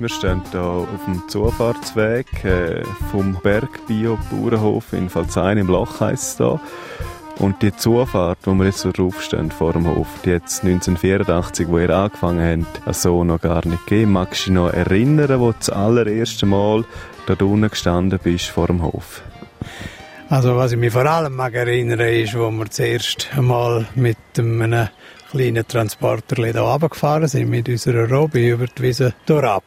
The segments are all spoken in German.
Wir stehen hier auf dem Zufahrtsweg äh, vom Berg Bio Bauernhof in Pfalzein im Loch. Und die Zufahrt, wo wir jetzt so draufstehen vor dem Hof, die hat 1984, wo ihr angefangen habt, so noch gar nicht gegeben. Magst du dich noch erinnern, wo du das allererste Mal da unten gestanden bist vor dem Hof? Also was ich mich vor allem mag erinnern, ist, wo wir zuerst einmal mit einem kleinen Transporter hier runtergefahren sind, mit unserer Robi über die Wiese durchab.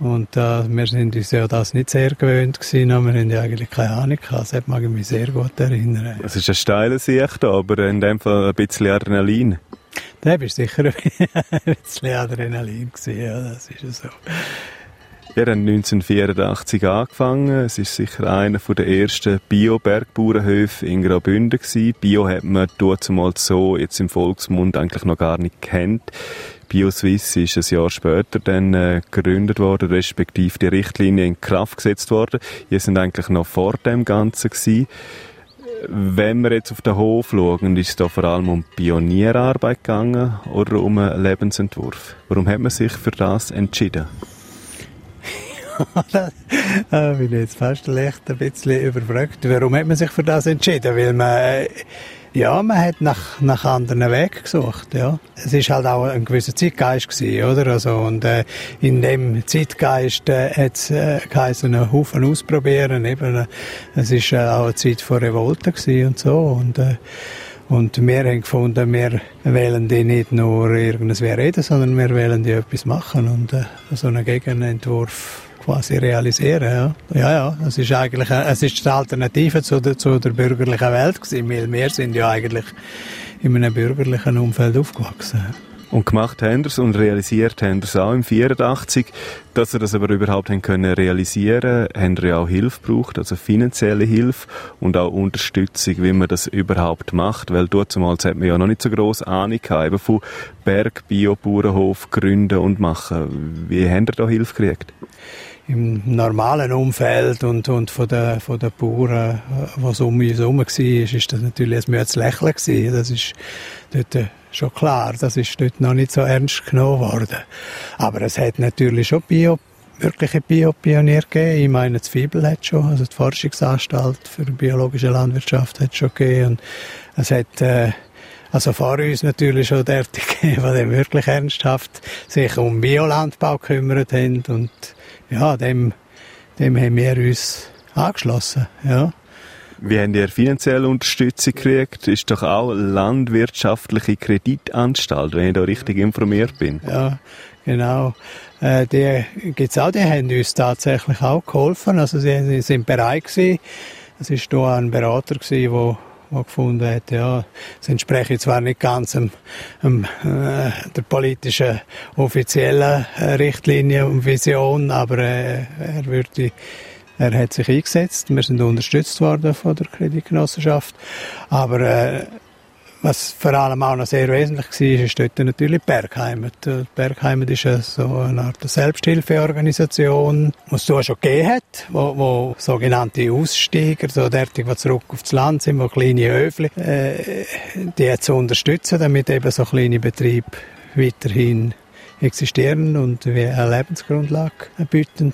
Und äh, wir sind uns ja das nicht sehr gewöhnt gewesen, aber wir haben ja eigentlich keine Ahnung gehabt. Das mag ich mich sehr gut erinnern. Es ist ein steiler Sicht, aber in dem Fall ein bisschen Adrenalin. Da bist sicher ein bisschen Adrenalin gewesen, ja, das ist so. Wir haben 1984 angefangen. Es ist sicher einer der ersten Bio-Bergbauernhöfe in Graubünden gewesen. Bio hat man damals so jetzt im Volksmund eigentlich noch gar nicht kennt. BioSwiss ist ein Jahr später dann äh, gegründet worden, respektive die Richtlinie in Kraft gesetzt worden. Wir sind eigentlich noch vor dem Ganzen gewesen. Wenn wir jetzt auf den Hof schauen, ist es da vor allem um Pionierarbeit gegangen oder um einen Lebensentwurf? Warum hat man sich für das entschieden? Da bin ich jetzt fast leicht ein bisschen überfragt. Warum hat man sich für das entschieden? Weil man, äh, ja, man hat nach, nach anderen Wegen gesucht, ja. Es ist halt auch ein gewisser Zeitgeist gewesen, oder? Also, und, äh, in dem Zeitgeist, äh, hat es, äh, geheißen, einen Haufen ausprobieren, eben, äh, es ist äh, auch eine Zeit von Revolte gewesen und so, und, äh, und wir haben gefunden, wir wählen die nicht nur irgendwas reden, sondern wir wählen die etwas machen und äh, so einen Gegenentwurf quasi realisieren. Ja, ja, ja es ist eigentlich es ist die Alternative zu der, zu der bürgerlichen Welt gewesen, weil wir sind ja eigentlich in einem bürgerlichen Umfeld aufgewachsen. Und gemacht haben es und realisiert haben es auch im 84. Dass sie das aber überhaupt haben können realisieren, haben sie auch Hilfe gebraucht, also finanzielle Hilfe und auch Unterstützung, wie man das überhaupt macht, weil dort damals hat man ja noch nicht so groß Ahnung gehabt, eben von Berg, Bio, Bauernhof gründen und machen. Wie haben ihr da Hilfe gekriegt? im normalen Umfeld und, und von den, von den Bauern, was um uns herum war, ist das natürlich ein Mühe Lächeln gewesen. Das ist dort äh, schon klar. Das ist dort noch nicht so ernst genommen worden. Aber es hat natürlich schon Bio, wirkliche Biopionier gegeben. Ich meine, das Fibel hat schon, also die Forschungsanstalt für biologische Landwirtschaft hat schon gegeben. Und es hat, äh, also vor uns natürlich schon derartige, die wirklich ernsthaft sich um Biolandbau gekümmert haben und ja, dem, dem haben wir uns angeschlossen, ja. Wie haben ihr finanzielle Unterstützung gekriegt? Ist doch auch landwirtschaftliche Kreditanstalt, wenn ich da richtig informiert bin. Ja, genau. Äh, die gibt's auch, die haben uns tatsächlich auch geholfen. Also sie, sie sind bereit gewesen. Es ist da ein Berater gewesen, der der gefunden hat, ja, es entspreche zwar nicht ganz dem, dem, äh, der politischen offiziellen äh, Richtlinie und Vision, aber äh, er würde er hat sich eingesetzt. Wir sind unterstützt worden von der Kreditgenossenschaft. Aber äh, was vor allem auch noch sehr wesentlich war, ist dort natürlich die Bergheimat. Die Bergheimat ist so eine Art Selbsthilfeorganisation, die es so schon gegeben hat, wo, wo sogenannte Aussteiger, so derartig, die zurück aufs Land sind, wo kleine Öfli, äh, die zu unterstützen, damit eben so kleine Betriebe weiterhin existieren und wie eine Lebensgrundlage bieten.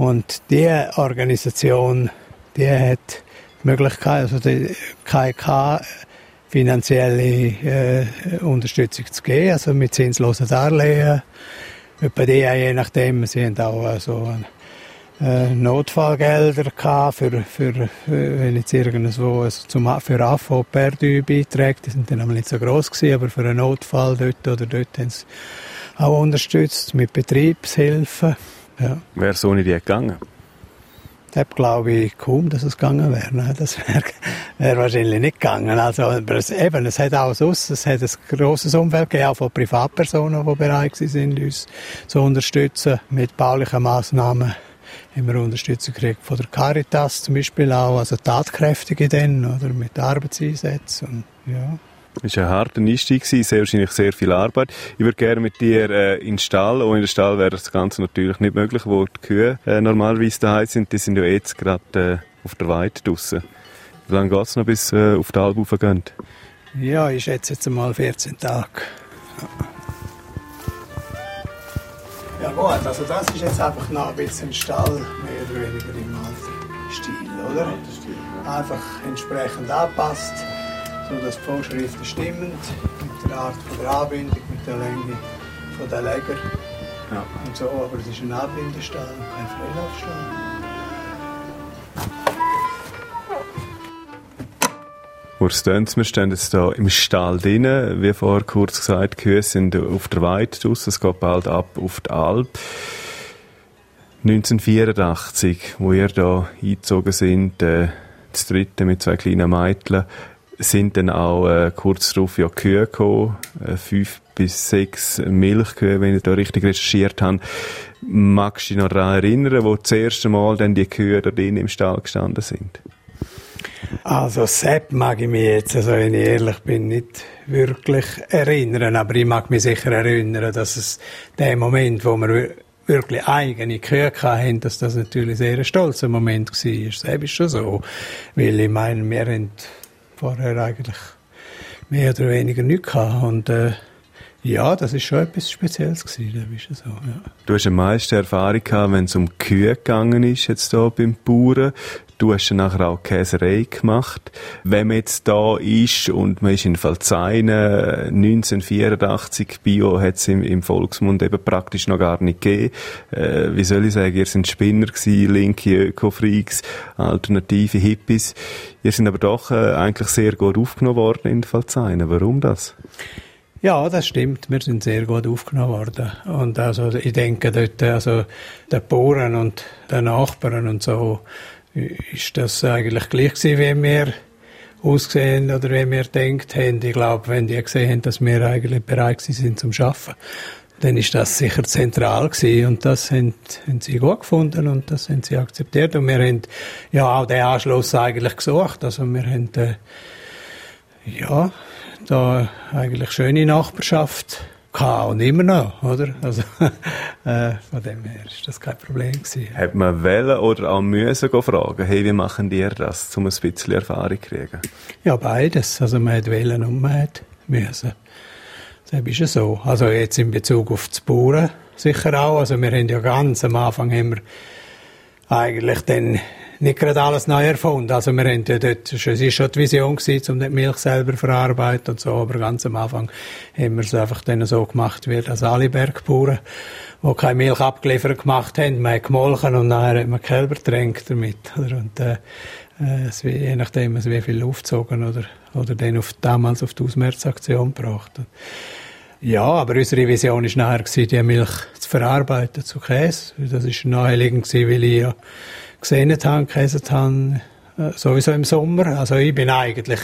Und diese Organisation, die hat die Möglichkeit, also die KK finanzielle äh, Unterstützung zu geben, also mit zinslosen Darlehen. Etwa die, je nachdem, sie haben auch äh, so äh, Notfallgelder gehabt für, für, für, wenn jetzt irgendwo also zum, für AFO Perdu beiträgt, die sind dann aber nicht so groß gewesen, aber für einen Notfall dort oder dort haben sie auch unterstützt mit Betriebshilfen. Ja. Wäre so nicht gegangen? Da glaube ich kaum, dass es gegangen wäre. Ne? Das wäre wär wahrscheinlich nicht gegangen. Also, aber es, eben, es hat auch sonst, es hat ein grosses Umfeld gegeben, auch von Privatpersonen, die bereit sind, uns zu unterstützen mit baulichen Massnahmen. Haben wir Unterstützung gekriegt von der Caritas zum Beispiel auch, also Tatkräftige dann, oder mit Arbeitseinsätzen. Und, ja. Es war ein harter Einstieg, sehr wahrscheinlich sehr viel Arbeit. Ich würde gerne mit dir äh, in den Stall. Ohne den Stall wäre das Ganze natürlich nicht möglich, wo die Kühe äh, normalerweise daheim sind. Die sind ja jetzt gerade äh, auf der Weide draussen. Wie lange geht es noch, bis äh, auf die Alp gehen? Ja, ich schätze jetzt mal 14 Tage. Ja gut, also das ist jetzt einfach noch ein bisschen Stall, mehr oder weniger im alten Stil, oder? Einfach entsprechend angepasst, sodass die Vorschriften stimmen, mit der Art von der Anbindung, mit der Länge von der Leger ja. und so, aber es ist ein Anbindestall und kein Freilaufstall. Urs Dönz, wir stehen jetzt hier im Stall drinnen. Wie vorher kurz gesagt, die Kühe sind auf der Weide draussen. Es geht bald ab auf die Alp. 1984, wo ihr da eingezogen sind, äh, das dritte mit zwei kleinen Mädchen, sind dann auch äh, kurz darauf ja Kühe gekommen, äh, fünf bis sechs Milchkühe, wenn ich da richtig recherchiert habe. Magst du dich noch daran erinnern, wo das erste Mal dann die Kühe da drin im Stall gestanden sind? Also Sepp mag ich mich jetzt, also wenn ich ehrlich bin, nicht wirklich erinnern, aber ich mag mich sicher erinnern, dass es der Moment, wo wir wirklich eigene Kühe hatten, dass das natürlich sehr ein stolzer Moment war. Sepp ist schon so, weil ich meine, wir haben vorher eigentlich mehr oder weniger nichts gehabt. Und äh, ja, das ist schon etwas Spezielles gewesen, das ist so, ja. Du hast am meisten Erfahrung gehabt, wenn es um Kühe gegangen ist, jetzt hier beim Bauern. Du hast dann nachher auch Käserei gemacht. Wenn man jetzt da ist und man ist in Falzeine, 1984, Bio hat es im, im, Volksmund eben praktisch noch gar nicht gegeben. Äh, wie soll ich sagen, ihr seid Spinner gewesen, linke Öko-Freaks, alternative Hippies. Ihr sind aber doch äh, eigentlich sehr gut aufgenommen worden in Falzeine. Warum das? Ja, das stimmt. Wir sind sehr gut aufgenommen worden. Und also, ich denke dort, also, der Bauern und der Nachbarn und so, ist das eigentlich gleich gewesen, wie wir ausgesehen oder wie wir denkt haben. Ich glaube, wenn die gesehen haben, dass wir eigentlich bereit sind zum Schaffen, dann ist das sicher zentral gewesen und das haben, haben sie gut gefunden und das haben sie akzeptiert und wir haben ja auch den Anschluss eigentlich gesucht. Also wir haben äh, ja da eigentlich schöne Nachbarschaft gehabt und immer noch, oder? Also, äh, von dem her ist das kein Problem gewesen. Hat man wählen oder auch müssen fragen, hey, wie machen die das, um ein bisschen Erfahrung zu kriegen? Ja, beides. Also man hat wählen und man hat müssen. Das ist ja so. Also jetzt in Bezug auf das Bauern sicher auch. Also wir haben ja ganz am Anfang wir eigentlich dann nicht gerade alles neu erfunden. Also wir haben ja dort, es war schon die Vision gewesen, um die Milch selber verarbeiten und so, aber ganz am Anfang haben wir es einfach dann so gemacht, wie das alle Bergbauern, die keine Milch abgeliefert gemacht haben. Man hat gemolken und nachher hat man Kälber getränkt damit. Oder? Und, äh, es, je nachdem, also wie viel aufgezogen oder, oder dann auf, damals auf die Ausmehrzaktion gebracht. Ja, aber unsere Vision war nachher, die Milch zu verarbeiten zu Käse. Das war naheliegend, weil ich ja gesehen habe, gelesen habe, äh, sowieso im Sommer. Also ich bin eigentlich,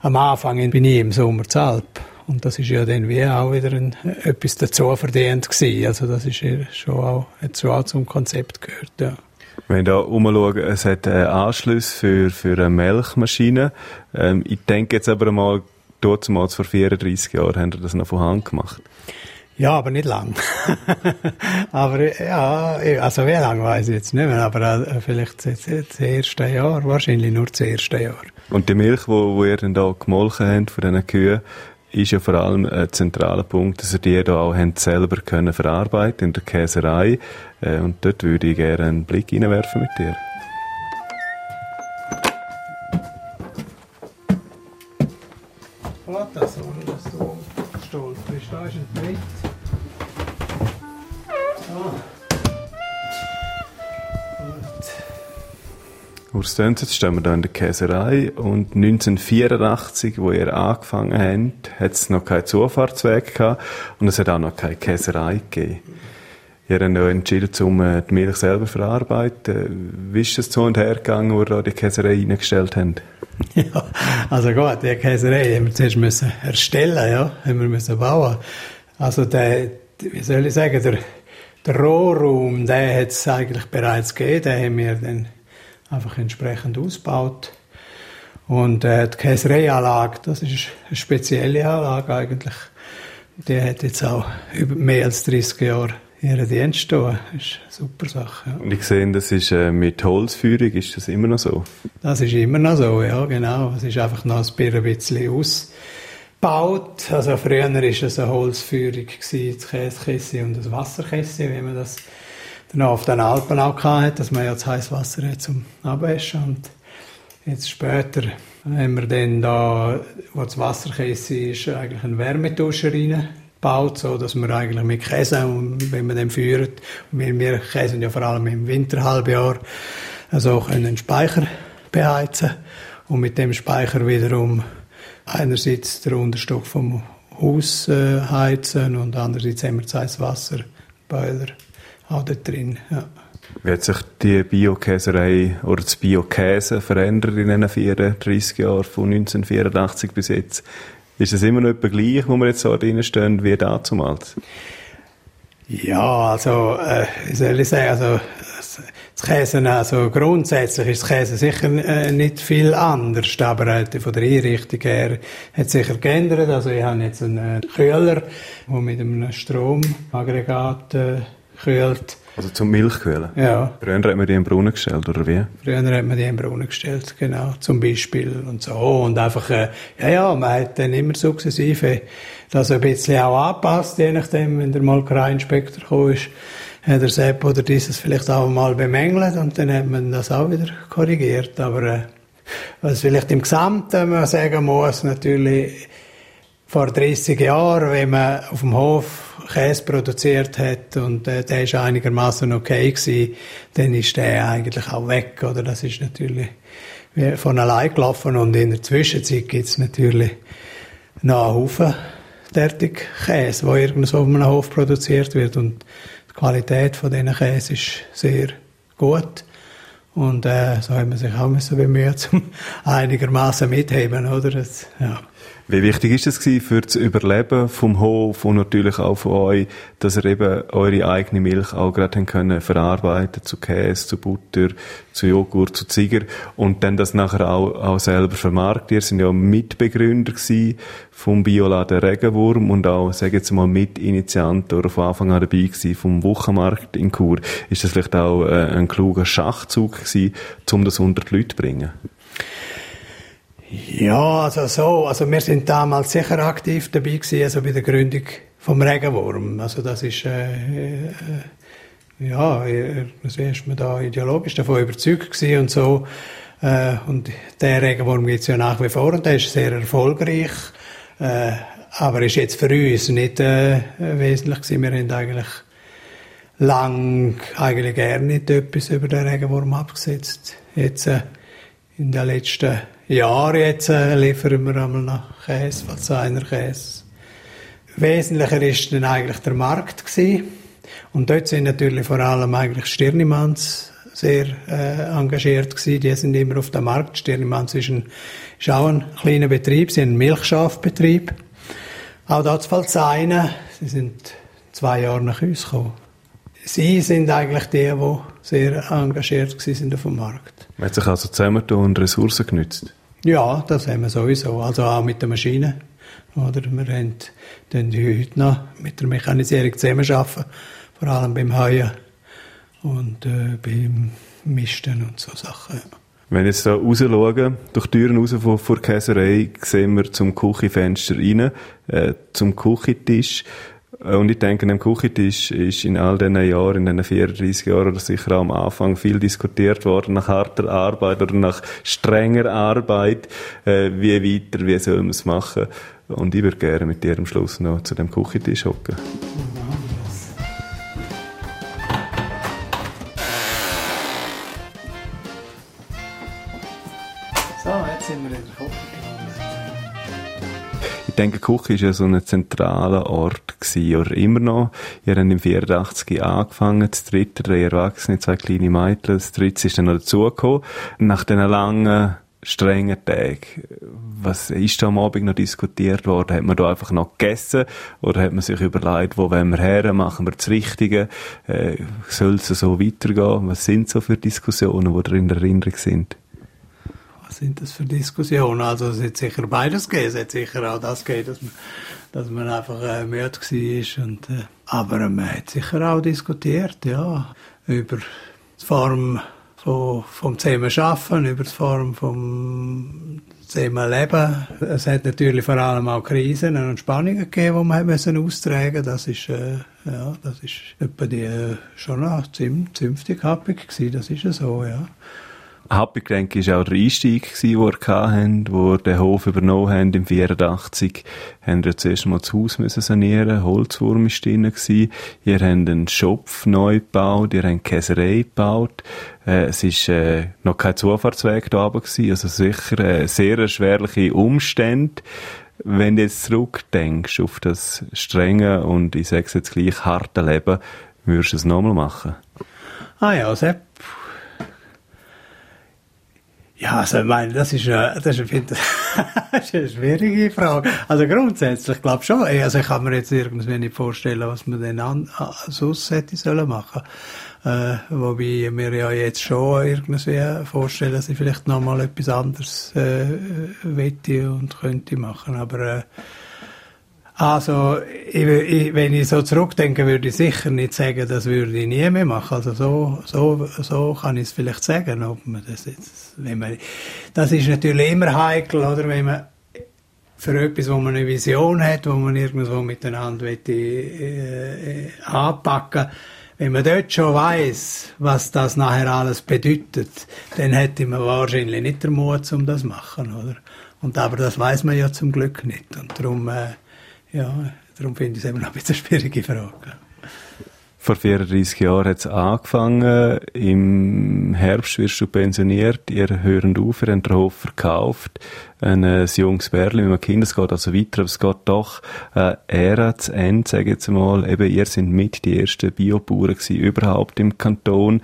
am Anfang bin ich im Sommer zu Alp. Und das ist ja dann wie auch wieder ein, etwas dazu verdient gewesen. Also das ist ja schon auch, hat schon auch zum Konzept gehört, ja. Wenn hier umschauen, es hat einen Anschluss für, für eine Melkmaschine. Ähm, ich denke jetzt aber mal, dort vor 34 Jahren haben wir das noch von Hand gemacht. Ja, aber nicht lang. aber ja, also wie lange weiß ich jetzt nicht mehr, aber äh, vielleicht das, das erste Jahr, wahrscheinlich nur das erste Jahr. Und die Milch, wo, wo ihr dann da gemolken habt von diesen Kühen, ist ja vor allem ein zentraler Punkt, dass ihr die da auch habt selber können verarbeiten in der Käserei. Äh, und dort würde ich gerne einen Blick reinwerfen mit dir. Warte, das, dass du stolperst. Da ist ein Brett. Urs Dönz, jetzt stehen wir hier in der Käserei und 1984, wo ihr angefangen habt, hat es noch keinen Zufahrtsweg gehabt und es hat auch noch keine Käserei gegeben. Ihr habt ja entschieden, um äh, die Milch selber zu verarbeiten. Wie ist das zu und her gegangen, wo ihr die Käserei eingestellt habt? Ja, also gut, die Käserei haben wir zuerst müssen erstellen, ja, haben wir müssen bauen. Also der, wie soll ich sagen, der, der Rohraum, den hat es eigentlich bereits gegeben, den haben wir dann einfach entsprechend ausgebaut. Und äh, die Käsereianlage, das ist eine spezielle Anlage eigentlich. Die hat jetzt auch über mehr als 30 Jahre ihren Dienst tun. Das ist eine super Sache. Ja. Und ich sehe, das ist äh, mit Holzführung, ist das immer noch so? Das ist immer noch so, ja, genau. Es ist einfach noch ein bisschen ausgebaut. Also früher war es eine Holzführung, das Käsekesse und das Wasserkesse, wie man das dann auf den Alpen auch hatte, dass man ja das heiße Wasser hat zum Abwaschen. Und jetzt später haben wir dann da, wo das Wasserkesse ist, eigentlich einen Wärmetuscher rein gebaut, so dass wir eigentlich mit Käse, wenn man den führt, wir, wir käsen ja vor allem im Winterhalbjahr, also können einen Speicher beheizen und mit dem Speicher wiederum einerseits den Unterstock vom Haus äh, heizen und andererseits haben wir das Wasserboiler auch da drin. Ja. Wie hat sich die Biokäserei oder das Biokäse verändert in den 34 Jahren von 1984 bis jetzt? Ist es immer noch etwa gleich, wo wir jetzt so drin stehen, wie damals? Ja, also, äh, wie soll ich sagen, also, das Käse, also grundsätzlich ist das Käse sicher äh, nicht viel anders, aber äh, von der Einrichtung her hat es sicher geändert. Also ich habe jetzt einen Kühler, der mit einem Stromaggregat äh, kühlt. Also zum Milchkühlen? Ja. Früher hat man die im Brunnen gestellt, oder wie? Früher hat man die im Brunnen gestellt, genau, zum Beispiel und so. Und einfach, äh, ja, ja, man hat dann immer sukzessive das ein bisschen auch angepasst, je nachdem, wenn der Molkereiinspektor gekommen ist, hat der Sepp oder dieses vielleicht auch mal bemängelt und dann hat man das auch wieder korrigiert. Aber äh, was vielleicht im Gesamten man sagen muss, natürlich vor 30 Jahren, wenn man auf dem Hof Käse produziert hat und äh, der ist einigermaßen okay gewesen, dann ist der eigentlich auch weg, oder? Das ist natürlich von allein gelaufen und in der Zwischenzeit gibt es natürlich noch einen Haufen fertig Käse, der irgendwo auf einem Hof produziert wird und die Qualität von diesen Käse ist sehr gut. Und äh, so haben wir sich auch müssen bemüht, um einigermaßen mitheben, oder? Das, ja. Wie wichtig ist es für das Überleben vom Hof und natürlich auch von euch, dass ihr eben eure eigene Milch auch gerade können verarbeiten zu Käse, zu Butter, zu Joghurt, zu Ziger und dann das nachher auch, auch selber vermarktet. Ihr sind ja Mitbegründer vom Bioladen Regenwurm und auch, sage jetzt mal, Mitinitiant oder von Anfang an dabei gewesen vom Wochenmarkt in Chur. Ist das vielleicht auch äh, ein kluger Schachzug gewesen, um das unter die Leute zu bringen? Ja, also so, also wir sind damals sicher aktiv dabei gewesen, also bei der Gründung vom Regenwurm. Also das ist, äh, äh, ja, also ist man da ideologisch davon überzeugt gewesen und so. Äh, und der Regenwurm gibt's ja nach wie vor und der ist sehr erfolgreich. Äh, aber ist jetzt für uns nicht äh, wesentlich gewesen. Wir haben eigentlich lang eigentlich gerne nicht etwas über den Regenwurm abgesetzt. Jetzt äh, in den letzten Jahre jetzt äh, liefern wir einmal noch Käse, Valsainer Käse. Wesentlicher ist dann eigentlich der Markt gewesen. Und dort sind natürlich vor allem eigentlich Stirnimanns sehr äh, engagiert gewesen. Die sind immer auf dem Markt. Stirnimanns ist, ist auch ein kleiner Betrieb, sie sind ein Milchschafbetrieb. Auch dort fällt es Sie sind zwei Jahre nach uns gekommen. Sie sind eigentlich die, die sehr engagiert waren auf dem Markt. Man hat sich also zusammen und Ressourcen genützt? Ja, das haben wir sowieso. Also auch mit der Maschine. Oder wir haben dann heute noch mit der Mechanisierung zusammenarbeiten, vor allem beim Heuen und äh, beim Misten und so Sachen. Wenn wir jetzt hier rausschauen, durch die Türen raus von, von der Käserei, sehen wir zum Küchenfenster rein, äh, zum Küchentisch. Äh, und ich denke, am Küchentisch ist in all diesen Jahren, in diesen 34 Jahren oder sicher am Anfang viel diskutiert worden nach harter Arbeit oder nach strenger Arbeit. Äh, wie weiter, wie soll man es machen? Und ich würde gerne mit dir am Schluss noch zu dem Küchentisch hocken. Denke, Küche ist ja so ein zentraler Ort gewesen, oder immer noch. Ihr habt im 84 angefangen, das dritte, drei Erwachsene, zwei kleine Mädchen, das dritte ist dann noch dazugekommen. Nach diesen langen, strengen Tagen, was ist da am Abend noch diskutiert worden? Hat man da einfach noch gegessen? Oder hat man sich überlegt, wo wollen wir her? Machen wir das Richtige? Äh, Soll es so weitergehen? Was sind so für Diskussionen, die da in der Erinnerung sind? Was sind das für Diskussionen? Also es hat sicher beides gegeben. Es hat sicher auch das gegeben, dass man, dass man einfach äh, müde war. Und, äh, aber man hat sicher auch diskutiert, ja, über die Form von, vom Zusammenarbeiten, über die Form vom Zusammenleben. Es hat natürlich vor allem auch Krisen und Spannungen gegeben, die man müssen austragen Das ist, äh, ja, das ist äh, schon ziemlich, ziemlich happig gewesen. Das ist ja so, ja. Ich, war auch der Einstieg, den wir hatten, wo den Hof übernommen haben im 84. Haben wir zuerst mal das Haus müssen sanieren, Holzwurm war drin gewesen. Ihr habt einen Schopf neu gebaut, ihr habt Käserei gebaut. Äh, es ist äh, noch kein Zufahrtsweg da oben gewesen, also sicher äh, sehr erschwerliche Umstände. Wenn du jetzt zurückdenkst auf das strenge und ich sage jetzt gleich harte Leben, würdest du es nochmal machen? Ah ja, Sepp, ja, also ich meine, das ist, eine, das, ist, eine, das ist eine schwierige Frage. Also grundsätzlich glaube schon. Also ich kann mir jetzt irgendwie nicht vorstellen, was man denn an, sonst hätte sollen machen. Äh, wobei mir ja jetzt schon irgendwie vorstellen, dass ich vielleicht noch mal etwas anderes äh, wette und könnte machen. Aber äh, also, ich, ich, wenn ich so zurückdenke, würde ich sicher nicht sagen, das würde ich nie mehr machen. Also so, so, so kann ich es vielleicht sagen, ob man das jetzt, wenn man, das ist natürlich immer heikel, oder, wenn man für etwas, wo man eine Vision hat, wo man irgendwo miteinander will, äh, äh, anpacken wenn man dort schon weiß, was das nachher alles bedeutet, dann hätte man wahrscheinlich nicht den Mut, um das zu machen, oder? Und aber das weiß man ja zum Glück nicht. Und darum, äh, ja, darum finde ich es eben noch ein bisschen eine schwierige Frage. Vor 34 Jahren hat es angefangen. Im Herbst wirst du pensioniert. Ihr hört auf, ihr habt den Hof verkauft. Ein, ein junges Bärli mit einem Kind. Es geht also weiter, aber es geht doch äh, Ära zu Ende, sage ich jetzt mal. Eben, ihr sind mit die ersten Biobauern überhaupt im Kanton.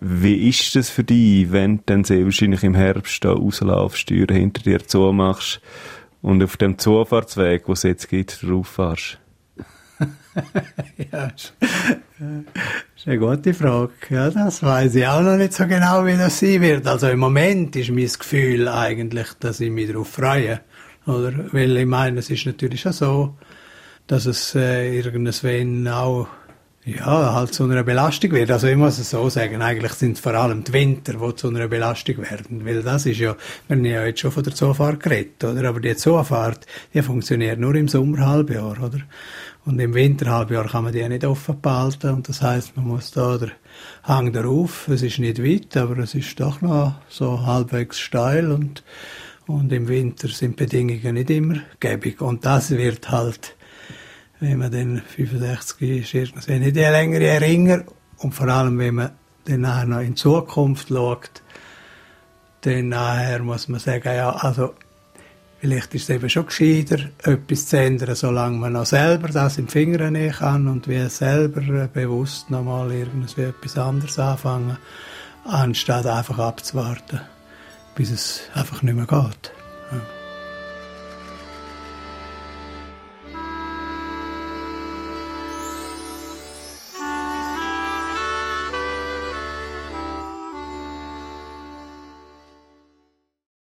Wie ist das für dich, wenn du dann sehr wahrscheinlich im Herbst da rauslaufst, Türen hinter dir zumachst und auf dem Zufahrtsweg, wo es jetzt gibt, drauf fährst? ja, das ist eine gute Frage. Ja, das weiß ich auch noch nicht so genau, wie das sein wird. Also im Moment ist mein Gefühl eigentlich, dass ich mich darauf freue. Oder? Weil ich meine, es ist natürlich schon so, dass es äh, irgendwann auch ja, halt zu einer Belastung wird. Also ich muss es so sagen, eigentlich sind es vor allem die Winter, die zu einer Belastung werden. Weil das ist ja, wir haben ja jetzt schon von der Zoofahrt geredet, oder? Aber die Zoofahrt, die funktioniert nur im Sommerhalbjahr, oder? Und im Winterhalbjahr kann man die nicht offen behalten. Und das heißt, man muss da der Hang darauf. Es ist nicht weit, aber es ist doch noch so halbwegs steil und, und im Winter sind Bedingungen nicht immer gäbig. Und das wird halt wenn man dann 65 ist, irgendwie nicht die längere Erinnern. Und vor allem, wenn man dann nachher noch in Zukunft schaut, dann nachher muss man sagen, ja, also, vielleicht ist es eben schon gescheiter, etwas zu ändern, solange man noch selber das im Finger nehmen kann und wie selber bewusst nochmal irgendwie etwas anderes anfangen, anstatt einfach abzuwarten, bis es einfach nicht mehr geht.